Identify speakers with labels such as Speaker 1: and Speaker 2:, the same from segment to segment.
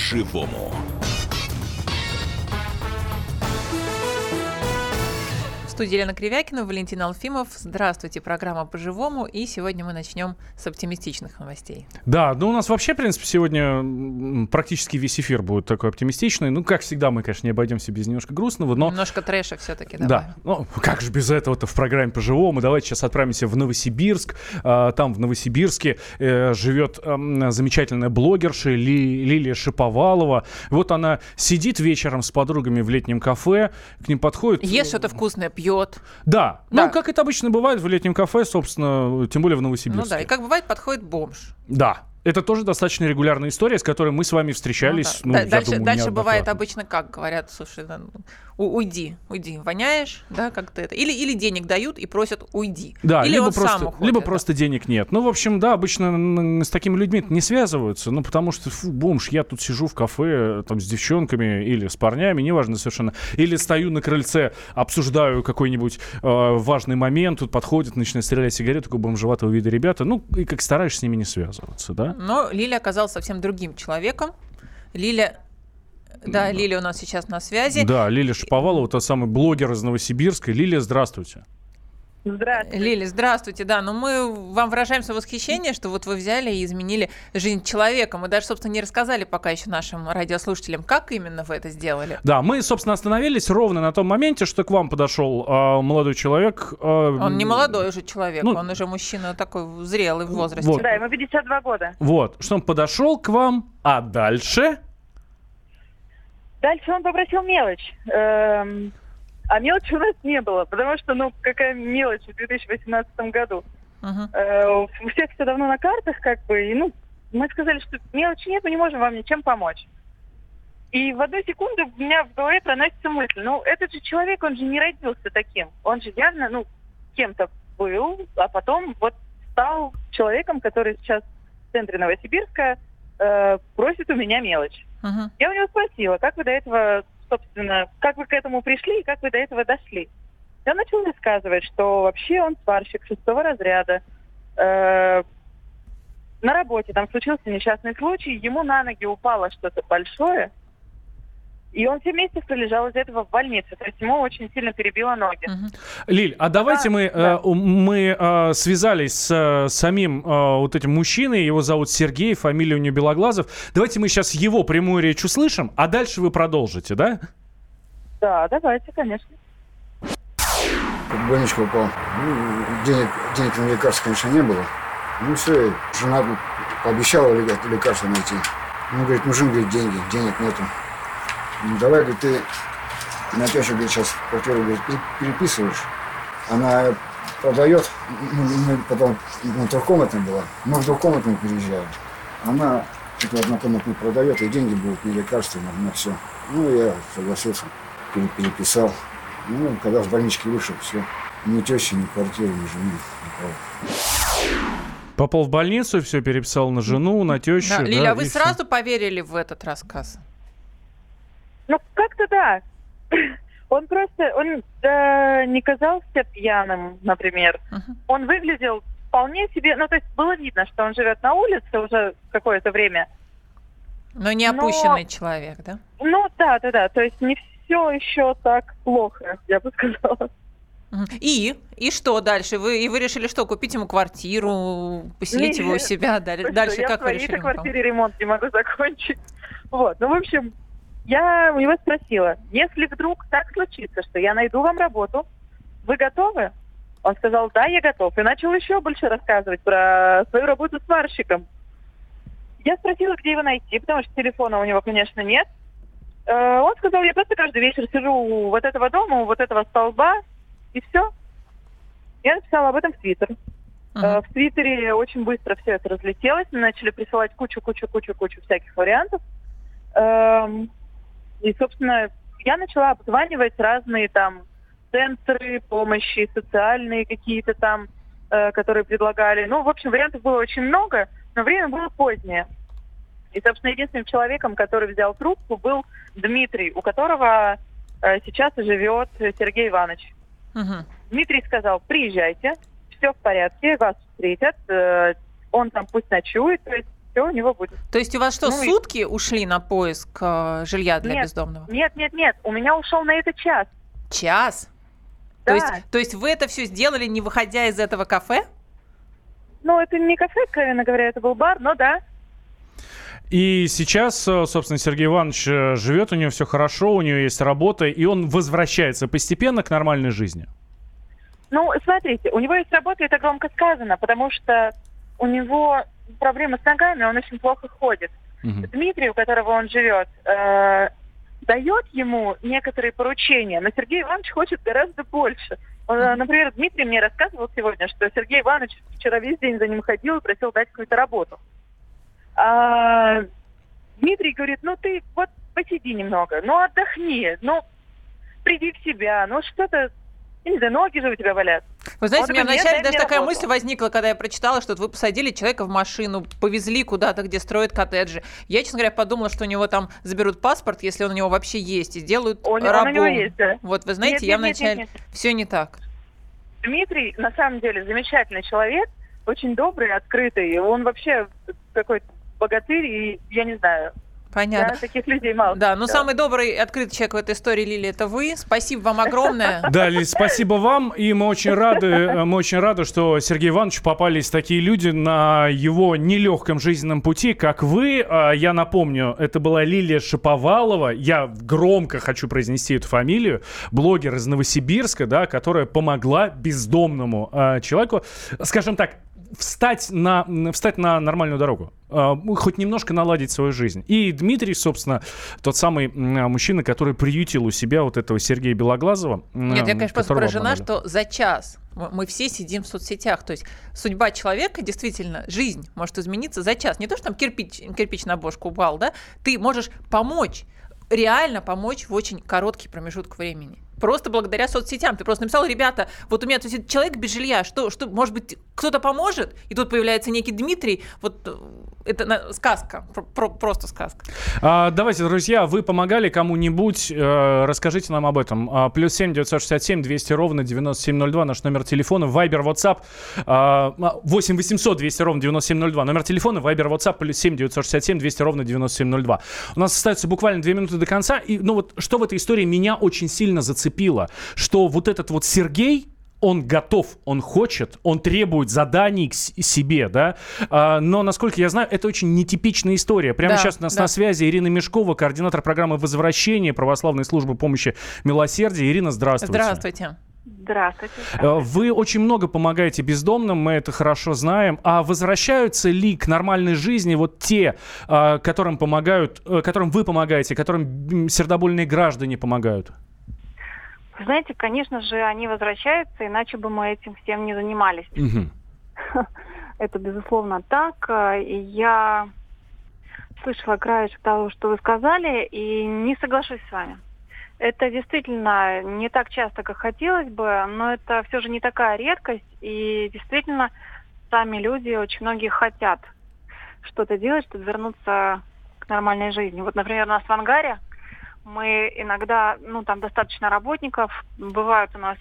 Speaker 1: по-живому.
Speaker 2: Студии Елена Кривякина, Валентин Алфимов. Здравствуйте, программа «По-живому». И сегодня мы начнем с оптимистичных новостей.
Speaker 3: Да, ну у нас вообще, в принципе, сегодня практически весь эфир будет такой оптимистичный. Ну, как всегда, мы, конечно, не обойдемся без немножко грустного, но...
Speaker 2: Немножко трэша все-таки
Speaker 3: добавим. Да, ну как же без этого-то в программе «По-живому». Давайте сейчас отправимся в Новосибирск. А, там, в Новосибирске, э, живет замечательная блогерша Лилия Шиповалова. Вот она сидит вечером с подругами в летнем кафе, к ним подходит...
Speaker 2: Ест что-то вкусное, пьет пьет.
Speaker 3: Да. да. Ну, как это обычно бывает в летнем кафе, собственно, тем более в Новосибирске. Ну
Speaker 2: да, и как бывает, подходит бомж.
Speaker 3: Да. Это тоже достаточно регулярная история, с которой мы с вами встречались.
Speaker 2: Ну, да. ну, дальше думаю, дальше бывает обычно как говорят, слушай, уйди, уйди, воняешь, да, как-то это. Или, или денег дают и просят уйди.
Speaker 3: Да,
Speaker 2: или
Speaker 3: либо,
Speaker 2: он
Speaker 3: просто,
Speaker 2: сам уходит,
Speaker 3: либо
Speaker 2: да.
Speaker 3: просто денег нет. Ну, в общем, да, обычно с такими людьми не связываются, ну, потому что, фу, бомж, я тут сижу в кафе там с девчонками или с парнями, неважно совершенно. Или стою на крыльце, обсуждаю какой-нибудь э, важный момент, тут подходит, начинает стрелять сигарету, такой бомжеватого вида ребята. Ну, и как стараешься с ними не связываться, да?
Speaker 2: Но Лиля оказалась совсем другим человеком. Лиля да, Лилия у нас сейчас на связи.
Speaker 3: Да, Лилия Шаповалова, та самый блогер из Новосибирска. Лилия, здравствуйте.
Speaker 2: Здравствуйте. Лили, здравствуйте. Да, но мы вам выражаем свое восхищение, что вот вы взяли и изменили жизнь человека. Мы даже, собственно, не рассказали пока еще нашим радиослушателям, как именно вы это сделали.
Speaker 3: Да, мы, собственно, остановились ровно на том моменте, что к вам подошел э, молодой человек. Э,
Speaker 2: он не молодой уже человек, ну, он уже мужчина такой зрелый в возрасте.
Speaker 4: Вот. Да, ему 52 года.
Speaker 3: Вот, что он подошел к вам, а дальше...
Speaker 4: Дальше он попросил мелочь. Эм, а мелочи у нас не было, потому что, ну, какая мелочь в 2018 году. Uh-huh. Э, у всех все давно на картах, как бы, и, ну, мы сказали, что мелочи нет, мы не можем вам ничем помочь. И в одну секунду у меня в голове проносится мысль, ну, этот же человек, он же не родился таким. Он же явно, ну, кем-то был, а потом вот стал человеком, который сейчас в центре Новосибирска э, просит у меня мелочь. Uh-huh. Я у него спросила, как вы до этого, собственно, как вы к этому пришли и как вы до этого дошли. Я начал рассказывать, что вообще он сварщик шестого разряда. Э, на работе там случился несчастный случай, ему на ноги упало что-то большое, и он все месяцы пролежал из этого в больнице. То есть ему очень сильно перебило ноги.
Speaker 3: Угу. Лиль, а давайте да, мы, да. Э, мы э, связались с э, самим э, вот этим мужчиной. Его зовут Сергей, фамилия у него Белоглазов. Давайте мы сейчас его прямую речь услышим, а дальше вы продолжите, да?
Speaker 4: Да, давайте, конечно.
Speaker 5: В больничку упал. Ну, денег, денег на лекарства, конечно, не было. Ну все, жена пообещала лекарства найти. Он говорит, нужны, говорит, деньги, денег нету. Ну, давай, говорит, ты на тещу, говорит, сейчас квартиру, говорит, переписываешь. Она продает, ну, мы потом, ну, трехкомнатная была, мы в двухкомнатную переезжаем. Она эту однокомнатную продает, и деньги будут на лекарства, на, на все. Ну, я согласился, переписал. Ну, когда в больничке вышел, все. Ни тещи, ни квартиры, ни жены, никого.
Speaker 3: Попал в больницу, все переписал на жену, на тещу. Да,
Speaker 2: Лиля,
Speaker 3: да,
Speaker 2: а вы сразу все. поверили в этот рассказ?
Speaker 4: Ну, как-то да. Он просто, он э, не казался пьяным, например. Uh-huh. Он выглядел вполне себе, ну, то есть было видно, что он живет на улице уже какое-то время.
Speaker 2: Но не опущенный Но, человек, да?
Speaker 4: Ну, да, да, да. То есть не все еще так плохо, я бы сказала.
Speaker 2: И? И что дальше? Вы, и вы решили что, купить ему квартиру, поселить Нет. его у себя? Дальше, дальше как вы решили?
Speaker 4: Я в квартире ремонт не могу закончить. Вот, ну, в общем, я у него спросила, если вдруг так случится, что я найду вам работу, вы готовы? Он сказал, да, я готов. И начал еще больше рассказывать про свою работу сварщиком. Я спросила, где его найти, потому что телефона у него, конечно, нет. Э, он сказал, я просто каждый вечер сижу у вот этого дома, у вот этого столба, и все. Я написала об этом в Твиттер. Uh-huh. В Твиттере очень быстро все это разлетелось. Мы начали присылать кучу-кучу-кучу-кучу всяких вариантов. Эм, и, собственно, я начала обзванивать разные там центры помощи, социальные какие-то там, э, которые предлагали. Ну, в общем, вариантов было очень много, но время было позднее. И, собственно, единственным человеком, который взял трубку, был Дмитрий, у которого э, сейчас живет Сергей Иванович. Угу. Дмитрий сказал, приезжайте, все в порядке, вас встретят, э, он там пусть ночует. То есть все у него будет.
Speaker 2: То есть у вас что,
Speaker 4: Ну и-
Speaker 2: сутки ушли на поиск э, жилья для
Speaker 4: Нет.
Speaker 2: бездомного?
Speaker 4: Нет, нет, нет, у меня ушел на это час.
Speaker 2: Час?
Speaker 4: Да.
Speaker 2: То, есть, то есть вы это все сделали, не выходя из этого кафе?
Speaker 4: Ну, это не кафе, откровенно говоря, это был бар, но да.
Speaker 3: И сейчас, э, собственно, Сергей Иванович э, живет, у него все хорошо, у него есть работа, и он возвращается постепенно к нормальной жизни.
Speaker 4: Ну, смотрите, у него есть работа, это громко сказано, потому что у него проблемы с ногами, он очень плохо ходит.
Speaker 3: Мгм.
Speaker 4: Дмитрий, у которого он живет, э, дает ему некоторые поручения, но Сергей Иванович хочет гораздо больше. Он, э, например, Дмитрий мне рассказывал сегодня, что Сергей Иванович вчера весь день за ним ходил и просил дать какую-то работу. А, Дмитрий говорит, ну ты вот посиди немного, ну отдохни, ну приди в себя, ну что-то, я не знаю, ноги же у тебя валят.
Speaker 2: Вы знаете,
Speaker 4: Он
Speaker 2: у меня
Speaker 4: такой, «Нет,
Speaker 2: вначале
Speaker 4: дай
Speaker 2: даже такая
Speaker 4: работу».
Speaker 2: мысль возникла, когда я прочитала, что вот вы посадили человека в машину, повезли куда-то, где строят коттеджи. Я, честно говоря, подумала, что у него там заберут паспорт, если он у него вообще есть, и сделают
Speaker 4: Он, он у
Speaker 2: рабом.
Speaker 4: него есть, да.
Speaker 2: Вот, вы знаете,
Speaker 4: Нет,
Speaker 2: я
Speaker 4: нет, нет,
Speaker 2: вначале...
Speaker 4: нет, нет.
Speaker 2: Все не так.
Speaker 4: Дмитрий, на самом деле, замечательный человек, очень добрый, открытый. Он вообще какой-то богатырь, и я не знаю,
Speaker 2: Понятно.
Speaker 4: я таких людей мало.
Speaker 2: Да, ну
Speaker 4: встречала.
Speaker 2: самый добрый и открытый человек в этой истории, Лили, это вы. Спасибо вам огромное.
Speaker 3: Да, Лиз, спасибо вам, и мы очень рады, мы очень рады, что Сергею Ивановичу попались такие люди на его нелегком жизненном пути, как вы. А, Я напомню, это была Лилия Шаповалова, я громко хочу произнести эту фамилию, блогер из Новосибирска, да, которая помогла бездомному а, человеку, скажем так, встать на, встать на нормальную дорогу, а, хоть немножко наладить свою жизнь. И Дмитрий, собственно, тот самый м, мужчина, который приютил у себя вот этого Сергея Белоглазова.
Speaker 2: Нет, я, конечно, просто поражена,
Speaker 3: обманули.
Speaker 2: что за час мы мы все сидим в соцсетях. То есть судьба человека, действительно, жизнь может измениться за час. Не то, что там кирпич, кирпич на бошку упал, да? Ты можешь помочь, реально помочь в очень короткий промежуток времени. Просто благодаря соцсетям. Ты просто написал, ребята, вот у меня тут человек без жилья, что, что, может быть, кто-то поможет? И тут появляется некий Дмитрий. Вот э, это сказка, про- про- просто сказка.
Speaker 3: А, давайте, друзья, вы помогали кому-нибудь, э, расскажите нам об этом. А, плюс семь девятьсот шестьдесят семь двести ровно девяносто семь ноль два наш номер телефона, Вайбер, WhatsApp а, восемь восемьсот двести ровно девяносто семь ноль два номер телефона, Вайбер, WhatsApp плюс семь девятьсот шестьдесят семь двести ровно девяносто семь ноль два. У нас остается буквально две минуты до конца, и ну вот что в этой истории меня очень сильно зацепило, что вот этот вот Сергей он готов, он хочет, он требует заданий к себе, да. А, но, насколько я знаю, это очень нетипичная история. Прямо
Speaker 2: Да,
Speaker 3: сейчас у нас
Speaker 2: да.
Speaker 3: на связи Ирина Мешкова, координатор программы «Возвращение» православной службы помощи милосердия. Ирина, здравствуйте.
Speaker 2: Здравствуйте.
Speaker 4: Здравствуйте.
Speaker 3: Э, Вы очень много помогаете бездомным, мы это хорошо знаем. А возвращаются ли к нормальной жизни вот те, а, которым помогают, э, которым вы помогаете, которым сердобольные граждане помогают?
Speaker 6: Вы Знаете, конечно же, они возвращаются, иначе бы мы этим всем не занимались.
Speaker 3: Мгм.
Speaker 6: Это, безусловно, так. И я слышала краешек того, что вы сказали, и не соглашусь с вами. Это действительно не так часто, как хотелось бы, но это все же не такая редкость, и действительно сами люди, очень многие хотят что-то делать, чтобы вернуться к нормальной жизни. Вот, например, у нас в ангаре мы иногда, ну, там достаточно работников, бывают у нас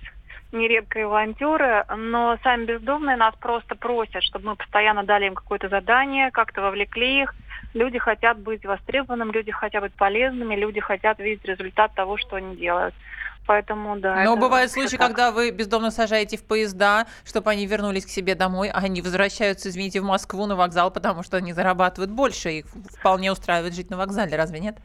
Speaker 6: нередко и волонтеры, но сами бездомные нас просто просят, чтобы мы постоянно дали им какое-то задание, как-то вовлекли их. Люди хотят быть востребованными, люди хотят быть полезными, люди хотят видеть результат того, что они делают. Поэтому, да.
Speaker 2: Но бывают случаи,
Speaker 6: так.
Speaker 2: когда вы бездомно сажаете в поезда, чтобы они вернулись к себе домой, а они возвращаются, извините, в Москву на вокзал, потому что они зарабатывают больше, их вполне устраивает жить на вокзале, разве нет?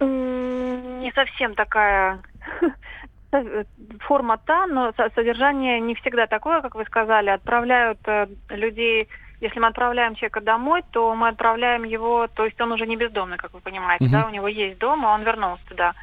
Speaker 6: Не совсем такая форма та, но со- содержание не всегда такое, как вы сказали. Отправляют э, людей, если мы отправляем человека домой, то мы отправляем его, то есть он уже не бездомный, как вы понимаете,
Speaker 3: Мгм.
Speaker 6: да, у него есть дом, и он вернулся туда.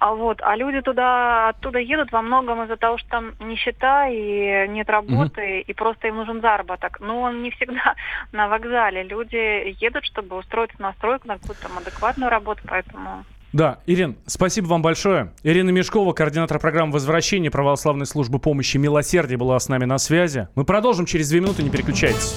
Speaker 6: А вот, а люди туда, оттуда едут во многом из-за того, что там нищета и нет работы, и просто им нужен заработок. Но он не всегда на вокзале. Люди едут, чтобы устроиться на стройку, на какую-то там адекватную работу, поэтому
Speaker 3: Да, Ирин, спасибо вам большое. Ирина Мешкова, координатор программы «Возвращение» православной службы помощи «Милосердие» была с нами на связи. Мы продолжим через две минуты, не переключайтесь.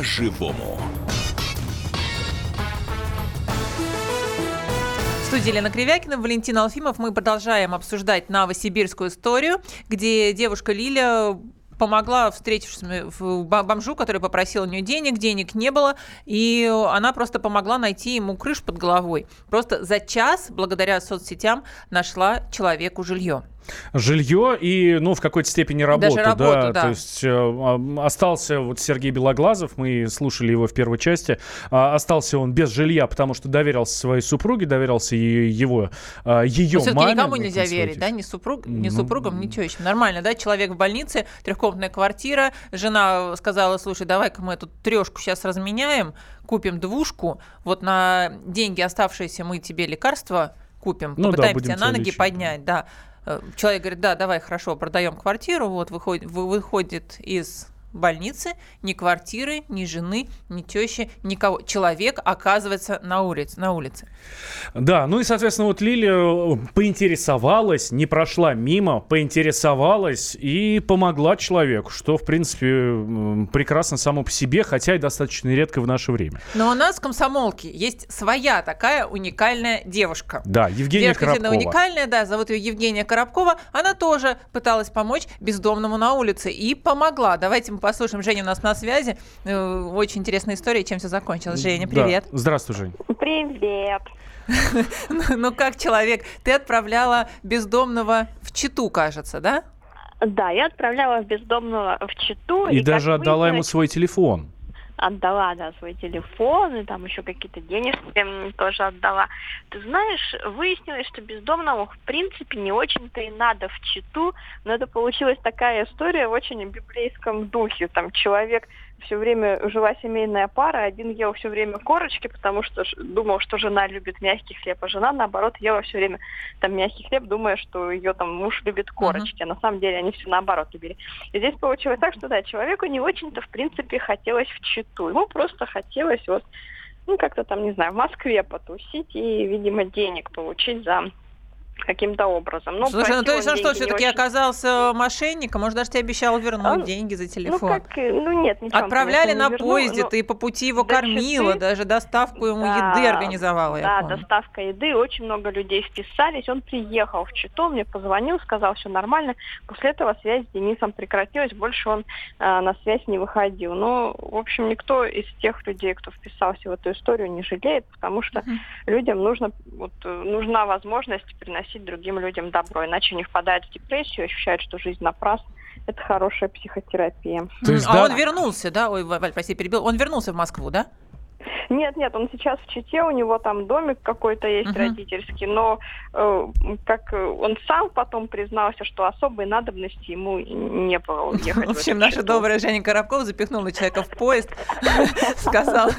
Speaker 7: По-живому.
Speaker 2: Студии Елена Кривякина, Валентин Алфимов. Мы продолжаем обсуждать новосибирскую историю, где девушка Лиля помогла, встретившись в бомжу, который попросил у нее денег, денег не было, и она просто помогла найти ему крышу под головой. Просто за час, благодаря соцсетям, нашла человеку жилье
Speaker 3: жилье и, ну, в какой-то степени работу.
Speaker 2: Даже работу, да.
Speaker 3: да. То есть э, остался вот Сергей Белоглазов, мы слушали его в первой части, э, остался он без жилья, потому что доверился своей супруге, доверился его, э, ее
Speaker 2: Но
Speaker 3: маме.
Speaker 2: никому нельзя верить, да, ни, супруг, ни ну, супругам, ничего еще. Нормально, да, человек в больнице, трехкомнатная квартира, жена сказала, слушай, давай-ка мы эту трешку сейчас разменяем, купим двушку, вот на деньги оставшиеся мы тебе лекарства купим, ну, попытаемся да, тебя на ноги лечить. поднять, да. Человек говорит, да, давай, хорошо, продаем квартиру, вот выходит, выходит из больницы, ни квартиры, ни жены, ни тещи, никого. Человек оказывается на улице. На улице.
Speaker 3: Да, ну и, соответственно, вот Лилия э, поинтересовалась, не прошла мимо, поинтересовалась и помогла человеку, что, в принципе, прекрасно само по себе, хотя и достаточно редко в наше время.
Speaker 2: Но у нас в комсомолке есть своя такая уникальная девушка.
Speaker 3: Да, Евгения девушка Коробкова.
Speaker 2: уникальная, да, зовут ее Евгения Коробкова. Она тоже пыталась помочь бездомному на улице и помогла. Давайте мы послушаем. Женя у нас на связи. Э, очень интересная история, чем все закончилось. Женя, привет.
Speaker 3: Да. Здравствуй, Жень.
Speaker 1: Привет.
Speaker 2: Ну как человек, ты отправляла бездомного в Читу, кажется, да?
Speaker 1: Да, я отправляла бездомного в Читу.
Speaker 3: И, и даже отдала ему свой телефон
Speaker 1: отдала, да, свой телефон, и там еще какие-то денежки тоже отдала. Ты знаешь, выяснилось, что бездомному в принципе не очень-то и надо в Читу, но это получилась такая история в очень библейском духе. Там человек все время жила семейная пара, один ел все время корочки, потому что думал, что жена любит мягкий хлеб, а жена, наоборот, ела все время там мягкий хлеб, думая, что ее там муж любит корочки, uh-huh. а на самом деле они все наоборот любили. И здесь получилось так, что да, человеку не очень-то, в принципе, хотелось в Читу. Ему просто хотелось вот ну, как-то там, не знаю, в Москве потусить и, видимо, денег получить за каким-то образом.
Speaker 2: Ну, Слушай, ну то есть он что, все-таки очень... оказался мошенником? Может, даже тебе обещал вернуть он... деньги за ну, телефон?
Speaker 1: Ну, как, ну нет, ничего.
Speaker 2: Отправляли на вернул, поезде, но... ты по пути его кормила, Читы... даже доставку ему да, еды организовала,
Speaker 1: Да, доставка еды, очень много людей вписались. Он приехал в Читу, мне позвонил, сказал, все нормально. После этого связь с Денисом прекратилась, больше он э, на связь не выходил. Но, в общем, никто из тех людей, кто вписался в эту историю, не жалеет, потому что uh-huh. людям нужно, вот, нужна возможность приносить приносить другим людям добро, иначе они впадают в депрессию, ощущают, что жизнь напрасна. Это хорошая психотерапия.
Speaker 2: То есть, а да? он вернулся, да? Ой, Валь, прости, перебил. Он вернулся в Москву, да?
Speaker 1: Нет, нет, он сейчас в Чите, у него там домик какой-то есть uh-huh. родительский, но э, как он сам потом признался, что особой надобности ему не было уехать.
Speaker 2: В общем, наша добрая Женя Коробкова запихнула человека в поезд, сказал,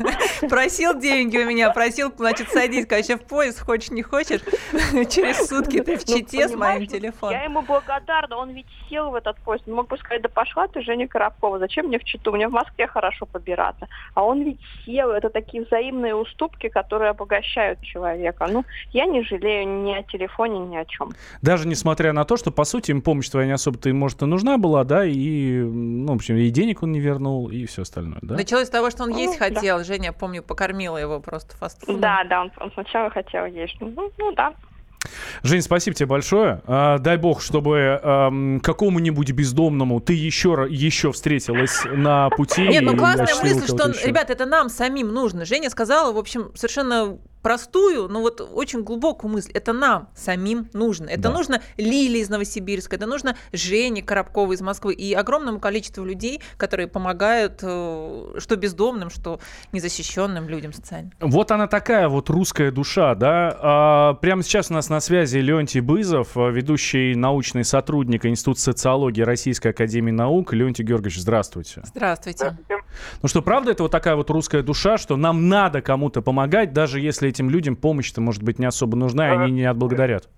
Speaker 2: просил деньги у меня, просил, значит, садись, конечно, в поезд, хочешь, не хочешь, через сутки ты в ну, Чите с моим телефоном.
Speaker 1: Я ему благодарна, он ведь сел в этот поезд, мог бы сказать, да пошла ты, Женя Коробкова, зачем мне в Читу, мне в Москве хорошо побираться. А он ведь сел, это такие взаимные уступки, которые обогащают человека. Ну, я не жалею ни о телефоне, ни о чем.
Speaker 3: Даже несмотря на то, что, по сути, им помощь твоя не особо-то им, может, и нужна была, да, и, ну, в общем, и денег он не вернул, и все остальное, да?
Speaker 2: Началось с того, что он ну, есть хотел. Да. Женя, помню, покормила его просто фастфудом.
Speaker 1: Да, да, он, он сначала хотел есть. Ну, ну да,
Speaker 3: Жень, спасибо тебе большое. А, дай бог, чтобы какому-нибудь бездомному ты еще, еще встретилась на пути.
Speaker 2: Нет, ну классная мысль, что, ребят, это нам самим нужно. Женя сказала, в общем, совершенно простую, но вот очень глубокую мысль. Это нам самим нужно. Это
Speaker 3: Да.
Speaker 2: нужно Лиле из Новосибирска, это нужно Жене Коробковой из Москвы и огромному количеству людей, которые помогают э, что бездомным, что незащищенным людям социально.
Speaker 3: Вот она такая вот русская душа, да. А, прямо сейчас у нас на связи Леонтий Бызов, а, ведущий научный сотрудник Института социологии Российской Академии Наук. Леонтий Георгиевич, здравствуйте.
Speaker 2: Здравствуйте.
Speaker 3: Ну что, правда это вот такая вот русская душа, что нам надо кому-то помогать, даже если этим людям помощь-то, может быть, не особо нужна, и они не отблагодарят?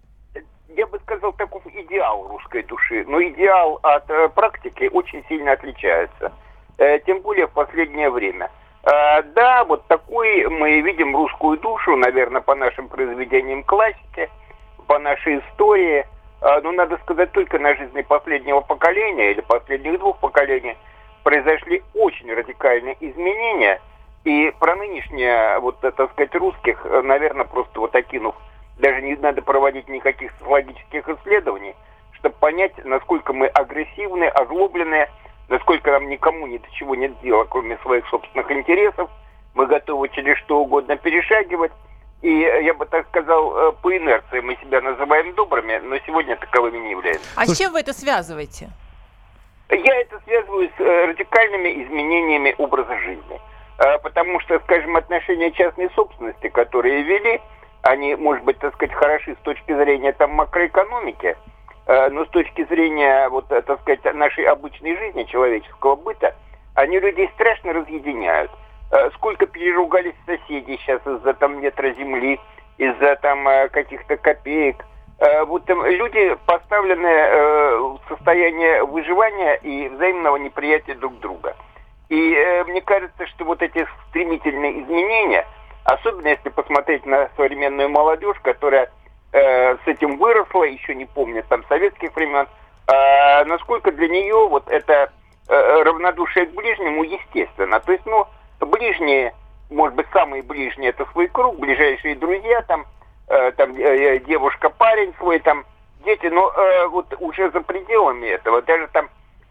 Speaker 8: я бы сказал, такой идеал русской души. Но идеал от э, практики очень сильно отличается. Э, тем более в последнее время. Э, да, вот такой мы видим русскую душу, наверное, по нашим произведениям классики, по нашей истории. Но надо сказать, только на жизни последнего поколения или последних двух поколений произошли очень радикальные изменения. И про нынешнее, вот, так сказать, русских, э, наверное, просто вот окинув даже не надо проводить никаких социологических исследований, чтобы понять, насколько мы агрессивны, озлоблены, насколько нам никому ни до чего нет дела, кроме своих собственных интересов. Мы готовы через что угодно перешагивать. И э, я бы так сказал, э, по инерции мы себя называем добрыми, но сегодня таковыми не являемся.
Speaker 2: А с чем вы это связываете?
Speaker 8: Я это связываю с радикальными изменениями образа жизни. Э, Потому что, скажем, отношения частной собственности, которые ввели, они, может быть, так сказать, хороши с точки зрения там макроэкономики, э, но с точки зрения, вот, э, так сказать, нашей обычной жизни, человеческого быта, они людей страшно разъединяют. Э, Сколько переругались соседи сейчас из-за там метра земли, из-за там э, каких-то копеек. Э, Вот там люди поставлены э, в состояние выживания и взаимного неприятия друг друга. И э, мне кажется, что вот эти стремительные изменения, особенно если посмотреть на современную молодежь, которая э, с этим выросла, еще не помнит там советских времен, э, насколько для нее вот это э, равнодушие к ближнему естественно. То есть, ну, ближние, может быть, самые ближние это свой круг, ближайшие друзья, там, э, там э, девушка, парень свой, там, дети, но э, вот уже за пределами этого, даже там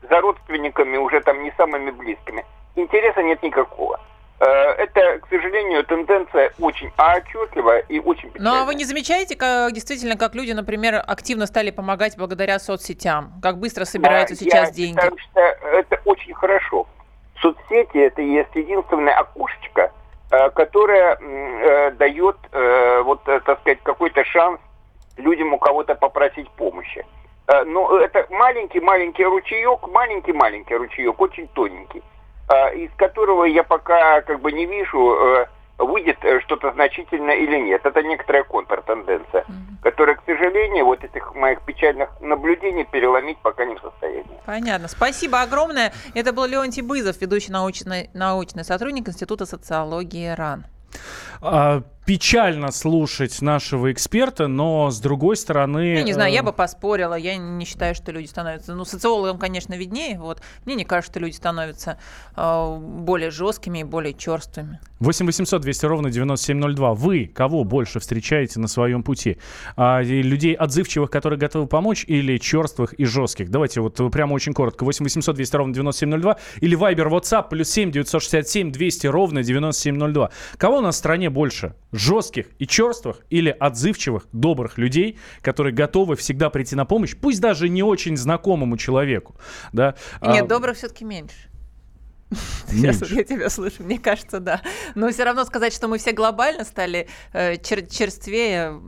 Speaker 8: за родственниками, уже там не самыми близкими, интереса нет никакого. Э, Это, к сожалению, тенденция очень отчетливая и очень
Speaker 2: Ну
Speaker 8: печальная.
Speaker 2: а вы не замечаете, как действительно, как люди, например, активно стали помогать благодаря соцсетям? Как быстро собираются
Speaker 8: Да,
Speaker 2: сейчас
Speaker 8: я
Speaker 2: деньги?
Speaker 8: считаю, что это очень хорошо. Соцсети это есть единственное окошечко, э, которое э, дает, вот, так сказать, какой-то шанс людям у кого-то попросить помощи. Э, Но это маленький-маленький ручеек, маленький-маленький ручеек, очень тоненький, э, из которого я пока как бы не вижу, э, выйдет что-то значительное или нет. Это некоторая контртенденция, которая, к сожалению, вот этих моих печальных наблюдений переломить пока не в состоянии.
Speaker 2: Понятно. Спасибо огромное. Это был Леонтий Бызов, ведущий научный, научный сотрудник Института социологии РАН.
Speaker 3: А, печально слушать нашего эксперта, но с другой стороны...
Speaker 2: Я не знаю,
Speaker 3: э,
Speaker 2: я бы поспорила. Я не считаю, что люди становятся... Ну, социологам, конечно, виднее. Вот. Мне не кажется, что люди становятся э, более жесткими и более черствыми.
Speaker 3: 8 800 200 ровно 9702. Вы кого больше встречаете на своем пути? А, людей отзывчивых, которые готовы помочь, или черствых и жестких? Давайте вот э, прямо очень коротко. 8 800 200 ровно 9702. Или Viber, WhatsApp, плюс 7 967 200 ровно 9702. Кого у нас в стране больше? Жестких и черствых или отзывчивых, добрых людей, которые готовы всегда прийти на помощь, пусть даже не очень знакомому человеку? Да?
Speaker 2: Нет,
Speaker 3: А,
Speaker 2: добрых все-таки меньше. Сейчас
Speaker 3: Меньше.
Speaker 2: я тебя слышу, мне кажется, да. Но все равно сказать, что мы все глобально стали э, чер- черствее,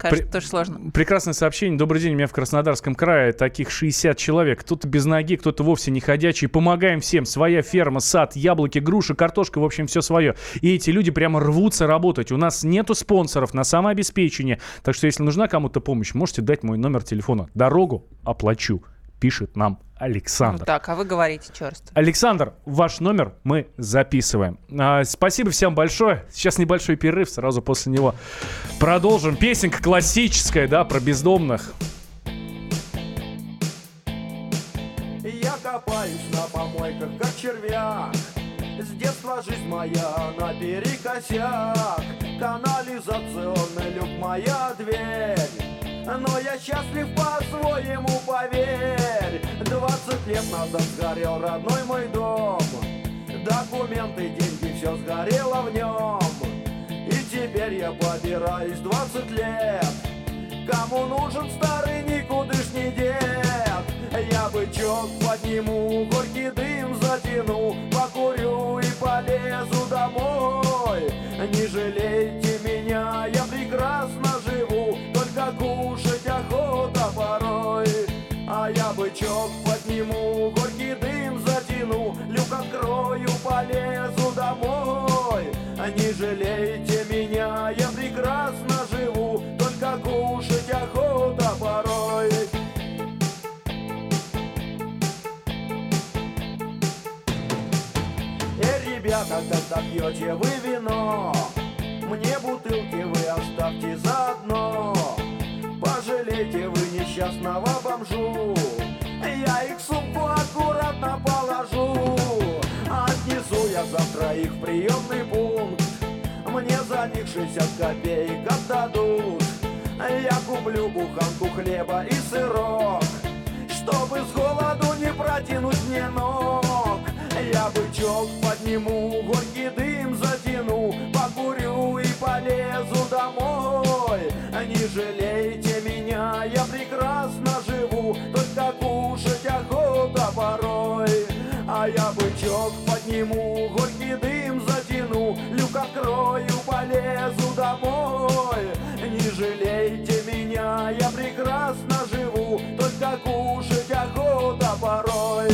Speaker 2: кажется,
Speaker 3: При-
Speaker 2: тоже сложно.
Speaker 3: Прекрасное сообщение. Добрый день, у меня в Краснодарском крае таких 60 человек. Кто-то без ноги, кто-то вовсе не ходячий. Помогаем всем. Своя ферма, сад, яблоки, груши, картошка, в общем, все свое. И эти люди прямо рвутся работать. У нас нету спонсоров на самообеспечение. Так что, если нужна кому-то помощь, можете дать мой номер телефона. Дорогу оплачу, пишет нам Александр.
Speaker 2: Ну так, а вы говорите черство.
Speaker 3: Александр, ваш номер мы записываем. А, спасибо всем большое. Сейчас небольшой перерыв, сразу после него продолжим. Песенка классическая, да, про бездомных.
Speaker 9: Я копаюсь на помойках, как червяк С детства жизнь моя наперекосяк Канализационный люк моя дверь Но я счастлив по-своему, поверь. Двадцать лет назад сгорел родной мой дом. Документы, деньги, все сгорело в нем И теперь я побираюсь 20 лет. Кому нужен старый никудышний дед? Я бычок подниму, горький дым затяну Покурю и полезу домой. Не жалейте подниму, горький дым затяну Люк открою, полезу домой. Не жалейте меня, я прекрасно живу Только кушать охота порой. Эй, ребята, когда пьете вы вино. Мне бутылки вы оставьте заодно. Пожалейте вы несчастного бомжу Я их в сумку аккуратно положу. Отнесу я завтра их в приемный пункт. Мне за них 60 копеек отдадут. Я куплю буханку хлеба и сырок Чтобы с голоду не протянуть мне ног. Я бычок подниму, горький дым затяну Покурю и полезу домой. Не жалейте меня, я прекрасно живу Только кушать охота порой. А я бычок подниму, горький дым затяну Люк открою, полезу домой. Не жалейте меня, я прекрасно живу Только кушать охота порой.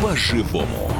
Speaker 7: По-живому.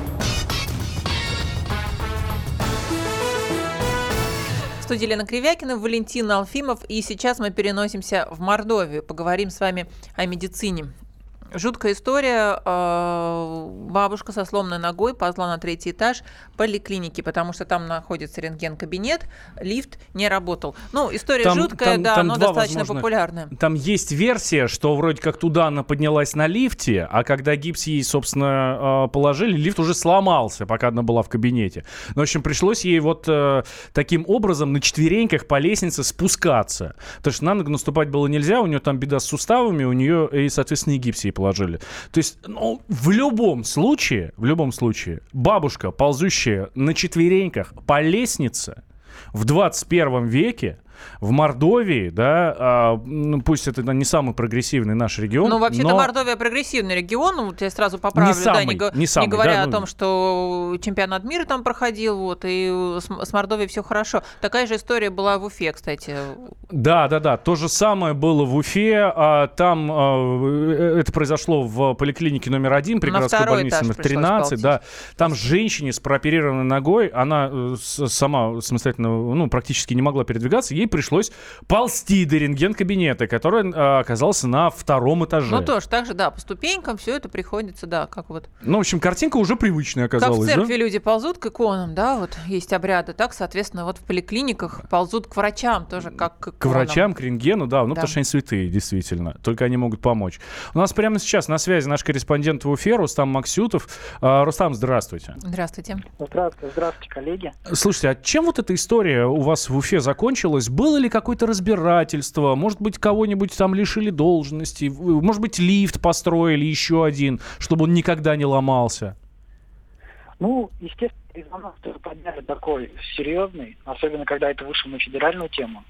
Speaker 2: Студии Лена Кривякина, Валентин Алфимов. И сейчас мы переносимся в Мордовию. Поговорим с вами о медицине. Жуткая история. э, Бабушка со сломанной ногой ползла на третий этаж поликлиники, потому что там находится рентген-кабинет, лифт не работал. Ну, история
Speaker 3: Там-
Speaker 2: жуткая,
Speaker 3: там-
Speaker 2: да,
Speaker 3: там
Speaker 2: но достаточно
Speaker 3: возможных.
Speaker 2: популярная.
Speaker 3: Там есть версия, что вроде как туда она поднялась на лифте, а когда гипс ей, собственно, э, положили, лифт уже сломался, пока она была в кабинете. Ну, в общем, пришлось ей вот э, таким образом на четвереньках по лестнице спускаться. Потому что на ногу наступать было нельзя, у нее там беда с суставами, у нее и, соответственно, и гипс ей положили. То есть, ну, в любом случае, в любом случае, бабушка, ползущая на четвереньках по лестнице в 21 веке, в Мордовии, да, а, ну, пусть это не самый прогрессивный наш регион,
Speaker 2: Ну, вообще-то
Speaker 3: но-
Speaker 2: Мордовия прогрессивный регион, ну, вот я сразу поправлю, да,
Speaker 3: самый,
Speaker 2: не, го-
Speaker 3: не самый,
Speaker 2: говоря
Speaker 3: да,
Speaker 2: о
Speaker 3: ну.
Speaker 2: том, что чемпионат мира там проходил, вот, и с, с Мордовией все хорошо. Такая же история была в Уфе, кстати.
Speaker 3: Да, да, да. То же самое было в Уфе. а, Там а, э, это произошло в поликлинике номер один при
Speaker 2: На
Speaker 3: городской больнице номер
Speaker 2: пришлось
Speaker 3: 13.
Speaker 2: ползти.
Speaker 3: Да. Там женщине с прооперированной ногой, она э, сама самостоятельно, ну, практически не могла передвигаться, ей пришлось ползти до рентген-кабинета, который а, оказался на втором этаже.
Speaker 2: Ну, тоже так же, да, по ступенькам все это приходится, да, как вот.
Speaker 3: Ну, в общем, картинка уже привычная
Speaker 2: Как в
Speaker 3: оказалась, да?
Speaker 2: церкви люди ползут к иконам, да, вот есть обряды, так, соответственно, вот в поликлиниках ползут к врачам тоже, как к иконам.
Speaker 3: К врачам, к рентгену, да, ну
Speaker 2: Да.
Speaker 3: потому что они святые, действительно. Только они могут помочь. У нас прямо сейчас на связи наш корреспондент в Уфе, Рустам Максютов. А, Рустам, здравствуйте.
Speaker 2: Здравствуйте.
Speaker 10: Здравствуйте, здравствуйте, коллеги.
Speaker 3: Слушайте, а чем вот эта история у вас в Уфе закончилась? Было ли какое-то разбирательство? Может быть, кого-нибудь там лишили должности? Может быть, лифт построили еще один, чтобы он никогда не ломался?
Speaker 10: Ну, естественно, резонанс подняли такой серьезный, особенно когда это вышло на федеральную тему.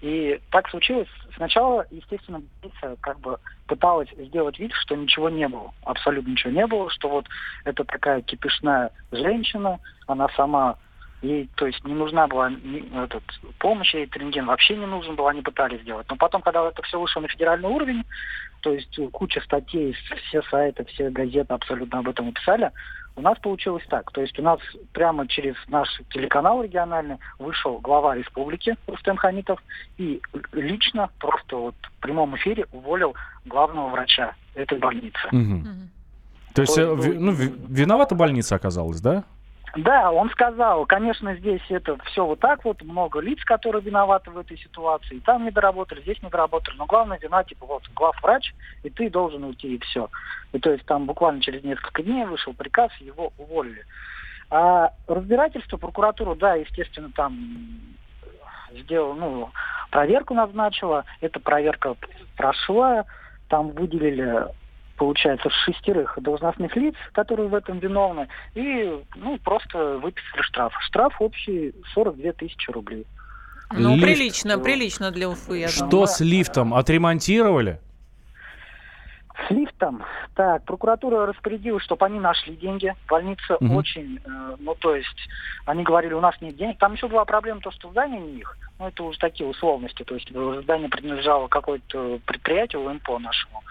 Speaker 10: И так случилось. Сначала, естественно, больница как бы пыталась сделать вид, что ничего не было. Абсолютно ничего не было, что вот это такая кипишная женщина, она сама ей, то есть не нужна была этот, помощь, ей рентген вообще не нужен был, они пытались сделать. Но потом, когда это все вышло на федеральный уровень, то есть э, куча статей, все сайты, все газеты абсолютно об этом написали, у нас получилось так. То есть у нас прямо через наш телеканал региональный вышел глава республики Рустем Хамитов и лично просто вот в прямом эфире уволил главного врача этой больницы.
Speaker 3: Мгм. То есть,
Speaker 10: То
Speaker 3: э,
Speaker 10: есть,
Speaker 3: ви- ну, ви- виновата больница оказалась, да?
Speaker 10: Да, он сказал, конечно, здесь это все вот так вот, много лиц, которые виноваты в этой ситуации. Там не доработали, здесь не доработали. Но главная вина, типа, вот, главврач, и ты должен уйти, и все. И то есть там буквально через несколько дней вышел приказ, его уволили. А разбирательство прокуратура, да, естественно, там сделала, ну, проверку назначила. Эта проверка прошла. Там выделили, получается, шестерых должностных лиц, которые в этом виновны. И, ну, просто выписали штраф. Штраф общий 42 тысячи рублей.
Speaker 2: Ну,
Speaker 3: Лифт.
Speaker 2: прилично, прилично для Уфы, я
Speaker 3: Что
Speaker 2: думаю.
Speaker 3: с лифтом? Отремонтировали?
Speaker 10: С лифтом. Так, прокуратура распорядилась, чтобы они нашли деньги. Больница
Speaker 3: Мгм.
Speaker 10: очень, э, ну то есть, они говорили, у нас нет денег. Там еще была проблема, то, что здание не их. Ну это уже такие условности. То есть э, здание принадлежало какое-то предприятию УМПО нашему.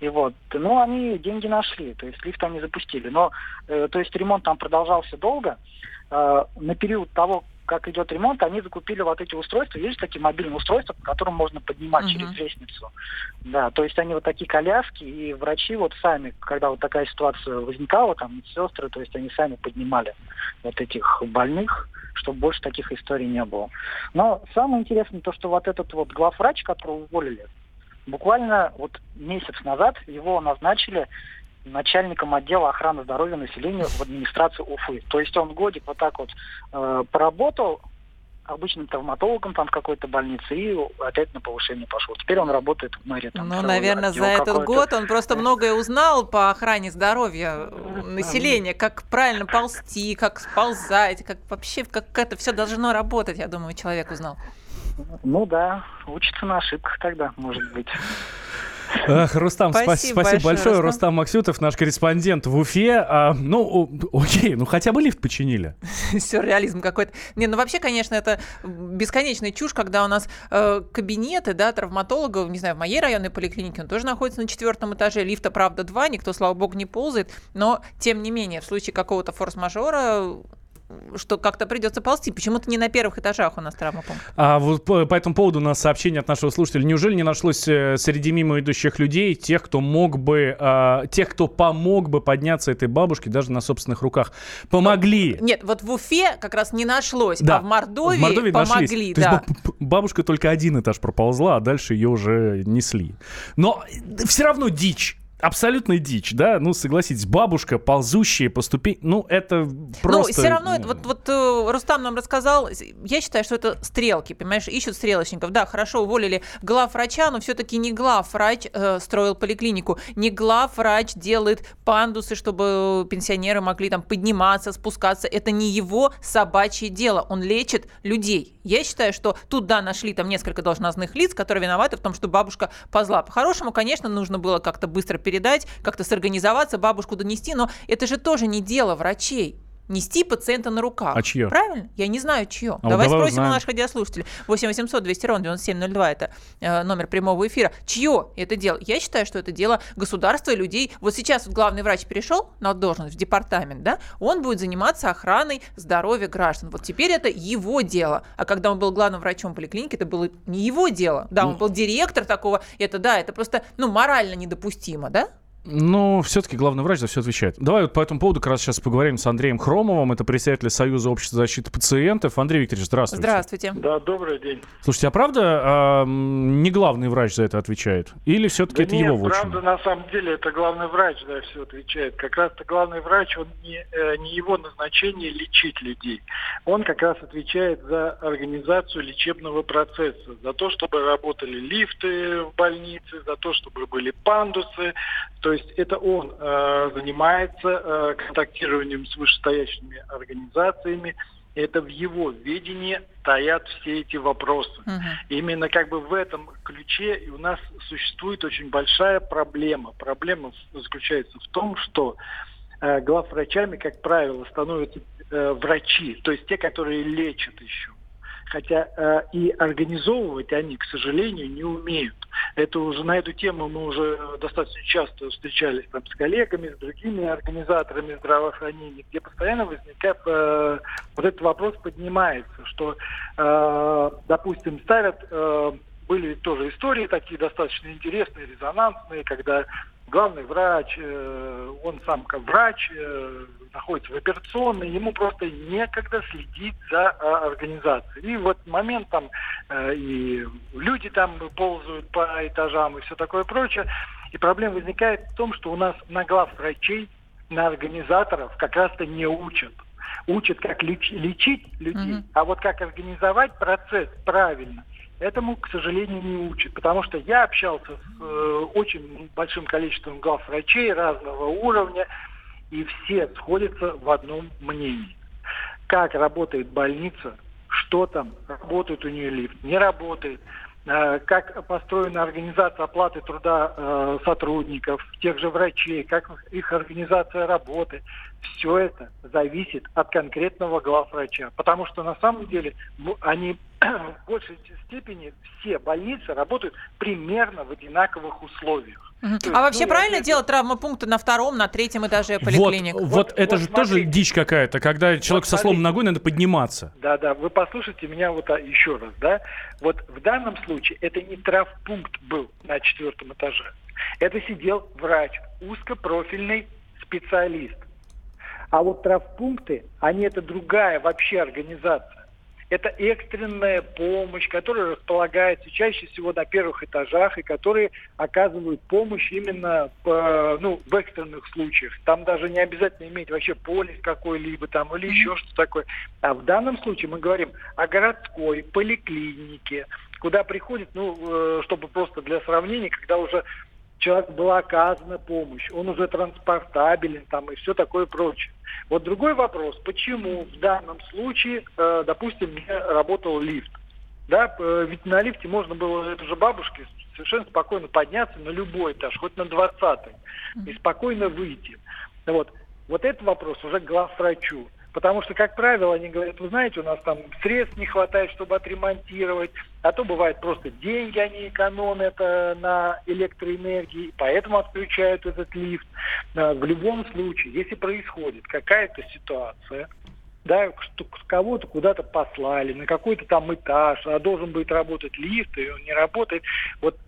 Speaker 10: И вот, ну, они деньги нашли, то есть лифт они запустили. Но, э, то есть ремонт там продолжался долго. Э, на период того, как идет ремонт, они закупили вот эти устройства. Есть такие мобильные устройства, по которым можно поднимать
Speaker 2: Мгм.
Speaker 10: через лестницу. Да, то есть они вот такие коляски, и врачи вот сами, когда вот такая ситуация возникала, там, медсестры, то есть они сами поднимали вот этих больных, чтобы больше таких историй не было. Но самое интересное то, что вот этот вот главврач, которого уволили, буквально вот месяц назад его назначили начальником отдела охраны здоровья населения в администрации Уфы. То есть он годик вот так вот э, поработал обычным травматологом там в какой-то больнице и опять на повышение пошел. Теперь он работает в мэрии. Там,
Speaker 2: Ну, наверное, за этот год он просто многое узнал по охране здоровья э, населения, как правильно ползти, как сползать, как вообще, как это все должно работать, я думаю, человек узнал.
Speaker 10: Ну да, учится на ошибках тогда, может быть.
Speaker 3: Эх, Рустам, спа-
Speaker 2: Спасибо
Speaker 3: спасибо,
Speaker 2: большое,
Speaker 3: большое.
Speaker 2: Рустам.
Speaker 3: Рустам Максютов, наш корреспондент в Уфе. А, ну, окей, ну хотя бы лифт починили.
Speaker 2: Сюрреализм какой-то. Не, ну вообще, конечно, это бесконечная чушь, когда у нас э, кабинеты, да, травматологов, не знаю, в моей районной поликлинике, он тоже находится на четвертом этаже. Лифта, правда, два, никто, слава богу, не ползает. Но, тем не менее, в случае какого-то форс-мажора что как-то придется ползти. Почему-то не на первых этажах у нас травмопункт.
Speaker 3: А вот по, по этому поводу у нас сообщение от нашего слушателя. Неужели не нашлось э, среди мимо идущих людей тех, кто мог бы, а, тех, кто помог бы подняться этой бабушке даже на собственных руках? Помогли.
Speaker 2: Нет, вот в Уфе как раз не нашлось,
Speaker 3: Да,
Speaker 2: а в Мордовии,
Speaker 3: в Мордовии
Speaker 2: помогли.
Speaker 3: нашлись. То
Speaker 2: да.
Speaker 3: есть ба- бабушка только один этаж проползла, а дальше ее уже несли. Но все равно дичь. Абсолютно дичь, да? Ну, согласитесь, бабушка, ползущая по ступень... Ну, это просто...
Speaker 2: Ну, все равно, это вот, вот э, Рустам нам рассказал, я считаю, что это стрелки, понимаешь, ищут стрелочников. Да, хорошо, уволили главврача, но все-таки не главврач э, строил поликлинику, не главврач делает пандусы, чтобы пенсионеры могли там подниматься, спускаться. Это не его собачье дело, он лечит людей. Я считаю, что тут, да, нашли там несколько должностных лиц, которые виноваты в том, что бабушка позла. По-хорошему, конечно, нужно было как-то быстро передать, как-то сорганизоваться, бабушку донести, но это же тоже не дело врачей. Нести пациента на руках.
Speaker 3: А чье?
Speaker 2: Правильно? Я не знаю, чье.
Speaker 3: вот
Speaker 2: давай,
Speaker 3: давай
Speaker 2: спросим
Speaker 3: узнаем.
Speaker 2: у наших радиослушателей. 8 800 200 ровно 9702 это э, номер прямого эфира. Чье это дело? Я считаю, что это дело государства и людей. Вот сейчас вот главный врач перешел на должность в департамент, да, он будет заниматься охраной здоровья граждан. Вот теперь это его дело. А когда он был главным врачом поликлиники, это было не его дело. Да, он был директор такого. Это да, это просто, ну, морально недопустимо, да?
Speaker 3: Ну, все-таки главный врач за все отвечает. Давай вот по этому поводу как раз сейчас поговорим с Андреем Хромовым. Это председатель Союза общества защиты пациентов. Андрей Викторович, здравствуйте.
Speaker 2: Здравствуйте.
Speaker 11: Да, добрый день.
Speaker 3: Слушайте, а правда а, не главный врач за это отвечает? Или все-таки
Speaker 11: Да
Speaker 3: это
Speaker 11: нет,
Speaker 3: его вотчина?
Speaker 11: правда, на самом деле, это главный врач за все отвечает. Как раз-то главный врач, он не, э, не его назначение лечить людей. Он как раз отвечает за организацию лечебного процесса, за то, чтобы работали лифты в больнице, за то, чтобы были пандусы. То есть это он э, занимается э, контактированием с вышестоящими организациями. Это в его видении стоят все эти вопросы. Именно как бы в этом ключе у нас существует очень большая проблема. Проблема заключается в том, что э, главврачами, как правило, становятся э, врачи, то есть те, которые лечат еще. Хотя э, и организовывать они, к сожалению, не умеют. Это уже на эту тему мы уже достаточно часто встречались там, с коллегами, с другими организаторами здравоохранения, где постоянно возникает э, вот этот вопрос поднимается, что, э, допустим, ставят э, были тоже истории такие достаточно интересные, резонансные, когда главный врач, э, он сам как врач, э, находится в операционной, ему просто некогда следить за э, организацией. И вот момент там и люди там ползают по этажам и все такое прочее. И проблема возникает в том, что у нас на глав врачей, на организаторов как раз-то не учат. Учат, как леч- лечить людей,
Speaker 2: Мгм.
Speaker 11: а вот как организовать процесс правильно, этому, к сожалению, не учат. Потому что я общался с э, очень большим количеством глав врачей разного уровня, и все сходятся в одном мнении. Как работает больница, что там, работает у нее лифт, не работает, э, как построена организация оплаты труда э, сотрудников, тех же врачей, как их организация работы. Все это зависит от конкретного главврача. Потому что на самом деле они в большей степени все больницы работают примерно в одинаковых условиях. Есть,
Speaker 2: А вообще
Speaker 11: ну,
Speaker 2: правильно
Speaker 11: я-
Speaker 2: делать травмопункты на втором, на третьем этаже
Speaker 3: Вот,
Speaker 2: поликлиник?
Speaker 3: вот,
Speaker 11: Вот-
Speaker 3: это
Speaker 11: вот
Speaker 3: же тоже
Speaker 11: смотрите.
Speaker 3: дичь какая-то, когда человек со сломанной ногой надо подниматься.
Speaker 11: Да, да, вы послушайте меня вот а, еще раз, да. Вот в данном случае это не травпункт был на четвертом этаже. Это сидел врач, узкопрофильный специалист. А вот травпункты, они это другая вообще организация. Это экстренная помощь, которая располагается чаще всего на первых этажах и которые оказывают помощь именно по, ну, в экстренных случаях. Там даже не обязательно иметь вообще полис какой-либо там или еще что-то такое. А в данном случае мы говорим о городской поликлинике, куда приходит, ну, э, чтобы просто для сравнения, когда уже человеку была оказана помощь, он уже транспортабелен там и все такое прочее. Вот другой вопрос, почему в данном случае, э, допустим, мне работал лифт. Да, э, ведь на лифте можно было этой же бабушке совершенно спокойно подняться на любой этаж, хоть на 20 и спокойно выйти. Вот. Вот этот вопрос уже к главврачу. Потому что, как правило, они говорят, вы знаете, у нас там средств не хватает, чтобы отремонтировать, а то бывает просто деньги они экономят э, на электроэнергии, поэтому отключают этот лифт. Э, в любом случае, если происходит какая-то ситуация, да, что кого-то куда-то послали, на какой-то там этаж, а должен быть работать лифт, и он не работает. Вот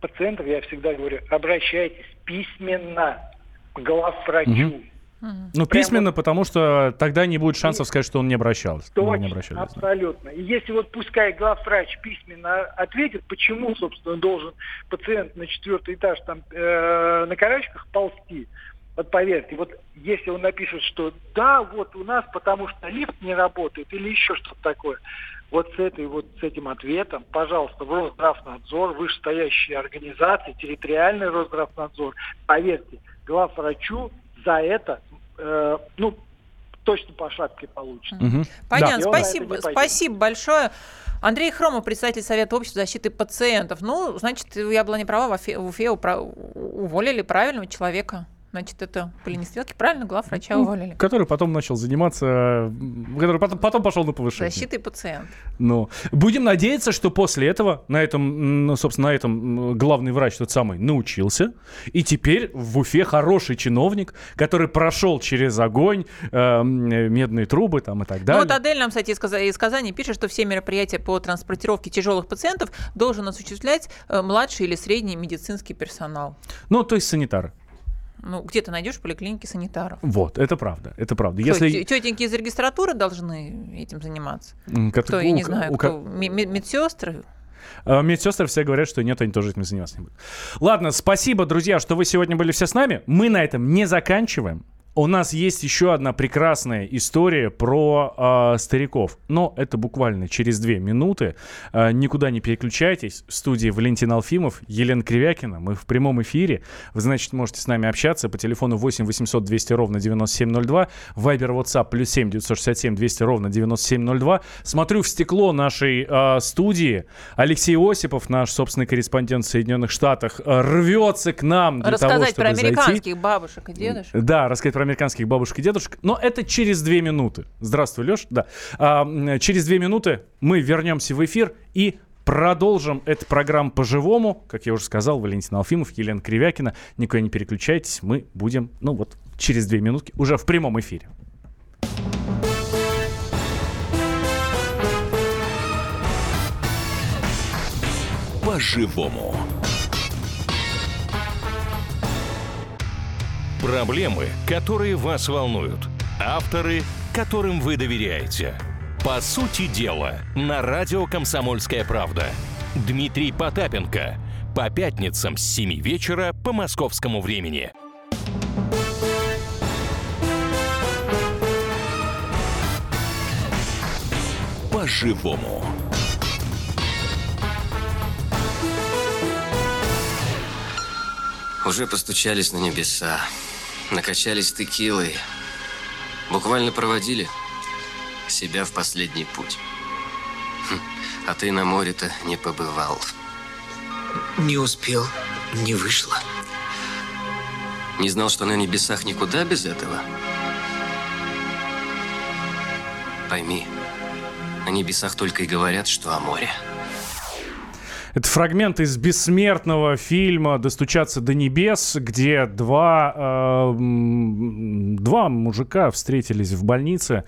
Speaker 11: пациентов, я всегда говорю, обращайтесь письменно к главврачу.
Speaker 3: Мгм. Ну, письменно, потому что тогда не будет шансов сказать, что он не обращался. Мы не
Speaker 11: Точно,
Speaker 3: обращались, да.
Speaker 11: абсолютно. И если вот пускай главврач письменно ответит, почему, собственно, должен пациент на четвертый этаж там э, на карачках ползти, вот поверьте, вот если он напишет, что да, вот у нас потому что лифт не работает или еще что-то такое, вот с этой вот с этим ответом, пожалуйста, в Росздравнадзор, вышестоящие организации, территориальный Росздравнадзор, поверьте, главврачу за это, э, ну, точно по шапке получит.
Speaker 3: Мгм.
Speaker 2: Понятно,
Speaker 11: это
Speaker 2: спасибо, спасибо большое. Андрей Хромов, председатель Совета общества защиты пациентов. Ну, значит, я была не права, в Уфе, в Уфе упра- уволили правильного человека. Значит, это были не стрелки, правильно, главврача
Speaker 3: Ну,
Speaker 2: уволили.
Speaker 3: Который потом начал заниматься, который потом, потом пошел на повышение.
Speaker 2: Защитой пациентов.
Speaker 3: Ну, будем надеяться, что после этого на этом, ну, собственно, на этом главный врач тот самый научился, и теперь в Уфе хороший чиновник, который прошел через огонь, э, медные трубы там и так
Speaker 2: Ну
Speaker 3: далее.
Speaker 2: вот Адель нам, кстати, из Каза- из Казани пишет, что все мероприятия по транспортировке тяжелых пациентов должен осуществлять э, младший или средний медицинский персонал.
Speaker 3: Ну, то есть санитары.
Speaker 2: Ну, где ты найдешь в поликлинике санитаров?
Speaker 3: Вот, это правда, это правда.
Speaker 2: Что,
Speaker 3: Если,
Speaker 2: тетеньки из регистратуры должны этим заниматься?
Speaker 3: как-
Speaker 2: Кто,
Speaker 3: у-
Speaker 2: я не
Speaker 3: у-
Speaker 2: знаю,
Speaker 3: у-
Speaker 2: кто? Медсестры?
Speaker 3: А Медсестры все говорят, что нет, они тоже этим заниматься не будут. Ладно, спасибо, друзья, что вы сегодня были все с нами. Мы на этом не заканчиваем. У нас есть еще одна прекрасная история про а, стариков. Но это буквально через две минуты. А, никуда не переключайтесь. В студии Валентин Алфимов, Елена Кривякина. Мы в прямом эфире. Вы, значит, можете с нами общаться по телефону 8 800 200 ровно 9702. Вайбер, WhatsApp, плюс 7 967 200 ровно 9702. Смотрю в стекло нашей а, студии. Алексей Осипов, наш собственный корреспондент в Соединенных Штатах, рвется к нам для того,
Speaker 2: Рассказать
Speaker 3: чтобы
Speaker 2: про
Speaker 3: зайти.
Speaker 2: американских бабушек и дедушек.
Speaker 3: Да, рассказать про американских бабушек и дедушек. Но это через две минуты. Здравствуй, Леш. Да. А, через две минуты мы вернемся в эфир и продолжим эту программу по-живому. Как я уже сказал, Валентин Алфимов, Елена Кривякина. Никуда не переключайтесь. Мы будем, ну вот, через две минутки уже в прямом эфире.
Speaker 7: По-живому.
Speaker 12: Проблемы, которые вас волнуют. Авторы, которым вы доверяете. По сути дела, на радио «Комсомольская правда». Дмитрий Потапенко. По пятницам с 7 вечера по московскому времени. По-живому.
Speaker 13: Уже постучались на небеса, накачались текилой, буквально проводили себя в последний путь. Хм, а ты на море-то не побывал.
Speaker 14: Не успел, не вышло.
Speaker 13: Не знал, что на небесах никуда без этого? Пойми, на небесах только и говорят, что о море.
Speaker 3: Это фрагмент из бессмертного фильма «Достучаться до небес», где два, э, два мужика встретились в больнице.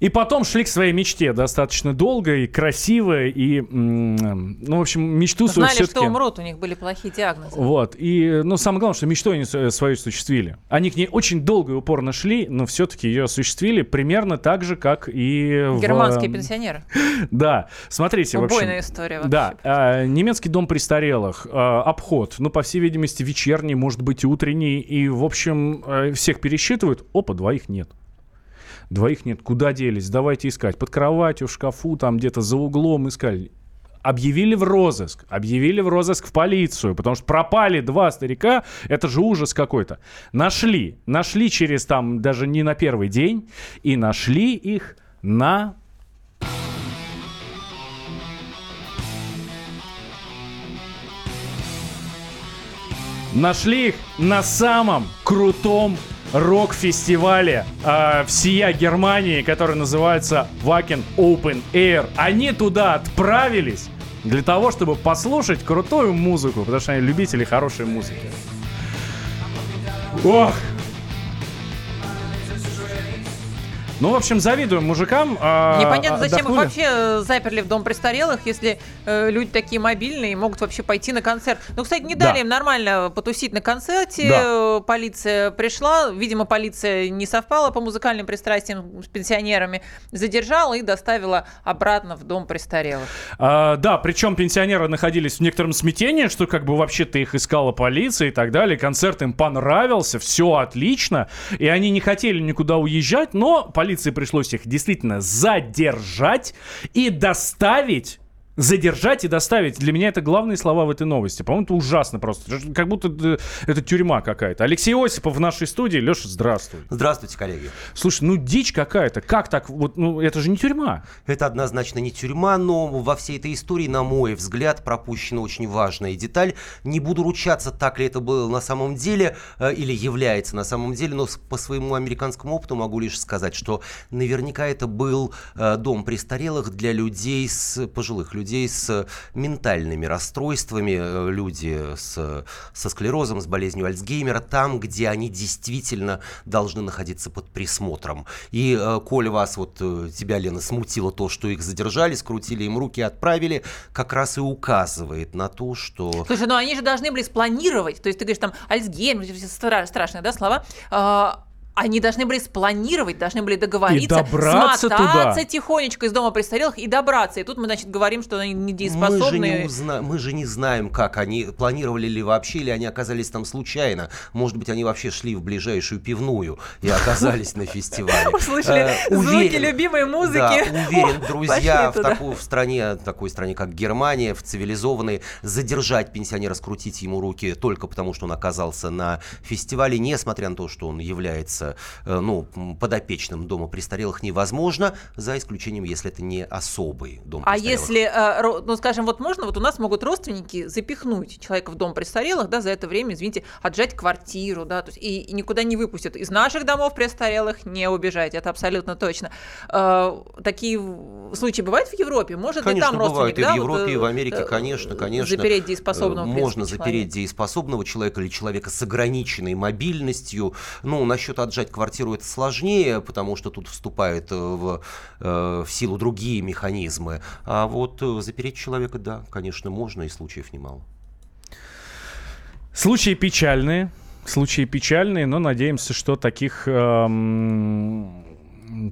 Speaker 3: И потом шли к своей мечте достаточно долго и красиво, и, ну, в общем, мечту
Speaker 2: свою
Speaker 3: все
Speaker 2: что умрут, у них были плохие диагнозы.
Speaker 3: Вот, и, ну, самое главное, что мечту они свою осуществили. Они к ней очень долго и упорно шли, но все-таки ее осуществили примерно так же, как и
Speaker 2: Германские в... пенсионеры.
Speaker 3: Да, смотрите,
Speaker 2: Убойная
Speaker 3: в общем...
Speaker 2: история вообще.
Speaker 3: Да, а, немецкий дом престарелых, а, обход, ну, по всей видимости, вечерний, может быть, утренний, и, в общем, а, всех пересчитывают, опа, двоих нет. Двоих нет. Куда делись? Давайте искать. Под кроватью, в шкафу, там где-то за углом искали. Объявили в розыск. Объявили в розыск в полицию. Потому что пропали два старика. Это же ужас какой-то. Нашли. Нашли через там даже не на первый день. И нашли их на Нашли их на самом крутом рок-фестивале э, всея Германии, который называется Wacken Open Air. Они туда отправились для того, чтобы послушать крутую музыку, потому что они любители хорошей музыки. Ох, Ну, в общем, завидуем мужикам.
Speaker 2: А, Непонятно, зачем отдохнули. их вообще э, заперли в дом престарелых, если э, люди такие мобильные и могут вообще пойти на концерт. Ну, кстати, не дали да. им нормально потусить на концерте. Да. Полиция пришла. Видимо, полиция не совпала по музыкальным пристрастиям с пенсионерами. Задержала и доставила обратно в дом престарелых.
Speaker 3: А, да, причем пенсионеры находились в некотором смятении, что как бы вообще-то их искала полиция и так далее. Концерт им понравился, все отлично. И они не хотели никуда уезжать, но полиции пришлось их действительно задержать и доставить задержать и доставить. Для меня это главные слова в этой новости. По-моему, это ужасно просто. Как будто это, это тюрьма какая-то. Алексей Осипов в нашей студии. Леша, здравствуй.
Speaker 15: Здравствуйте, коллеги.
Speaker 3: Слушай, ну дичь какая-то. Как так? Вот, ну, это же не тюрьма.
Speaker 15: Это однозначно не тюрьма, но во всей этой истории, на мой взгляд, пропущена очень важная деталь. Не буду ручаться, так ли это было на самом деле э, или является на самом деле, но по своему американскому опыту могу лишь сказать, что наверняка это был э, дом престарелых для людей, с пожилых людей людей с ментальными расстройствами, э, люди с, со склерозом, с болезнью Альцгеймера, там, где они действительно должны находиться под присмотром. И, э, коль вас, вот э, тебя, Лена, смутило то, что их задержали, скрутили им руки, отправили, как раз и указывает на то, что...
Speaker 2: Слушай, ну они же должны были спланировать, то есть ты говоришь там Альцгеймер, страшные, да, слова, а, они должны были спланировать, должны были договориться, и
Speaker 3: добраться смотаться
Speaker 2: туда. тихонечко из дома престарелых и добраться. И тут мы, значит, говорим, что они недееспособны.
Speaker 15: Мы же не, узна... мы же не знаем, как они планировали ли вообще, или они оказались там случайно. Может быть, они вообще шли в ближайшую пивную и оказались на фестивале.
Speaker 2: Услышали э, звуки любимой музыки.
Speaker 15: Уверен, друзья в, такой, в стране, такой стране, как Германия, в цивилизованной, задержать пенсионера, скрутить ему руки только потому, что он оказался на фестивале, несмотря на то, что он является является э, ну, подопечным дома престарелых невозможно, за исключением, если это не особый дом
Speaker 2: а престарелых. А если, э, ну, скажем, вот можно, вот у нас могут родственники запихнуть человека в дом престарелых, да, за это время, извините, отжать квартиру, да, то есть и, и никуда не выпустят. Из наших домов престарелых не убежать, это абсолютно точно. Э, такие случаи бывают в Европе? Может
Speaker 15: конечно,
Speaker 2: ли там родственник,
Speaker 15: бывают. да, и в Европе, вот, и в Америке, конечно, конечно.
Speaker 2: Запереть дееспособного,
Speaker 15: Можно запереть
Speaker 2: человека.
Speaker 15: дееспособного человека или человека с ограниченной мобильностью. Ну, насчет от отжать квартиру это сложнее, потому что тут вступают э, в, э, в силу другие механизмы. А вот э, запереть человека, да, конечно, можно, и случаев немало.
Speaker 3: Случаи печальные. случаи печальные, но надеемся, что таких эм,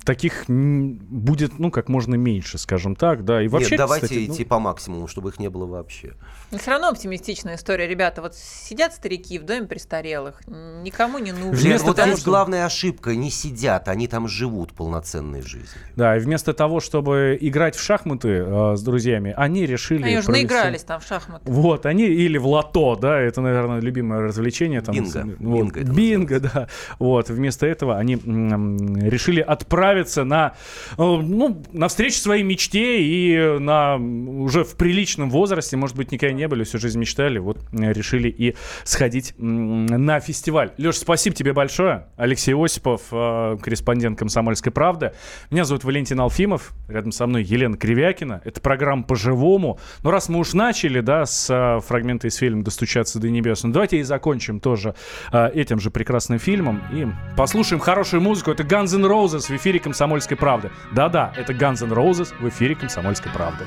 Speaker 3: таких будет, ну, как можно меньше, скажем так, да. И вообще,
Speaker 15: Нет, давайте
Speaker 3: кстати,
Speaker 15: идти
Speaker 3: ну...
Speaker 15: по максимуму, чтобы их не было вообще.
Speaker 2: Но все равно оптимистичная история, ребята. Вот сидят старики в доме престарелых, никому не нужно.
Speaker 15: Вместо вот того, здесь что... главная ошибка, не сидят, они там живут полноценной жизнью.
Speaker 3: Да, и вместо того, чтобы играть в шахматы э, с друзьями, они решили...
Speaker 2: Они уже провести... наигрались там в шахматы.
Speaker 3: Вот, они или в лото, да, это, наверное, любимое развлечение. Там,
Speaker 15: бинго.
Speaker 3: Вот, бинго, бинго да. Вот, вместо этого они решили отправиться на, э, ну, на встречу своей мечте и на уже в приличном возрасте, может быть, никогда не были, всю жизнь мечтали, вот э, решили и сходить на фестиваль. Леш, спасибо тебе большое. Алексей Осипов, э, корреспондент «Комсомольской правды». Меня зовут Валентин Алфимов, рядом со мной Елена Кривякина. Это программа «По-живому». Но раз мы уж начали, да, с фрагмента из фильма «Достучаться до небес», ну давайте и закончим тоже этим же прекрасным фильмом и послушаем хорошую музыку. Это Guns N' Roses в эфире «Комсомольской правды». Да-да, это Guns N' Roses в эфире «Комсомольской правды».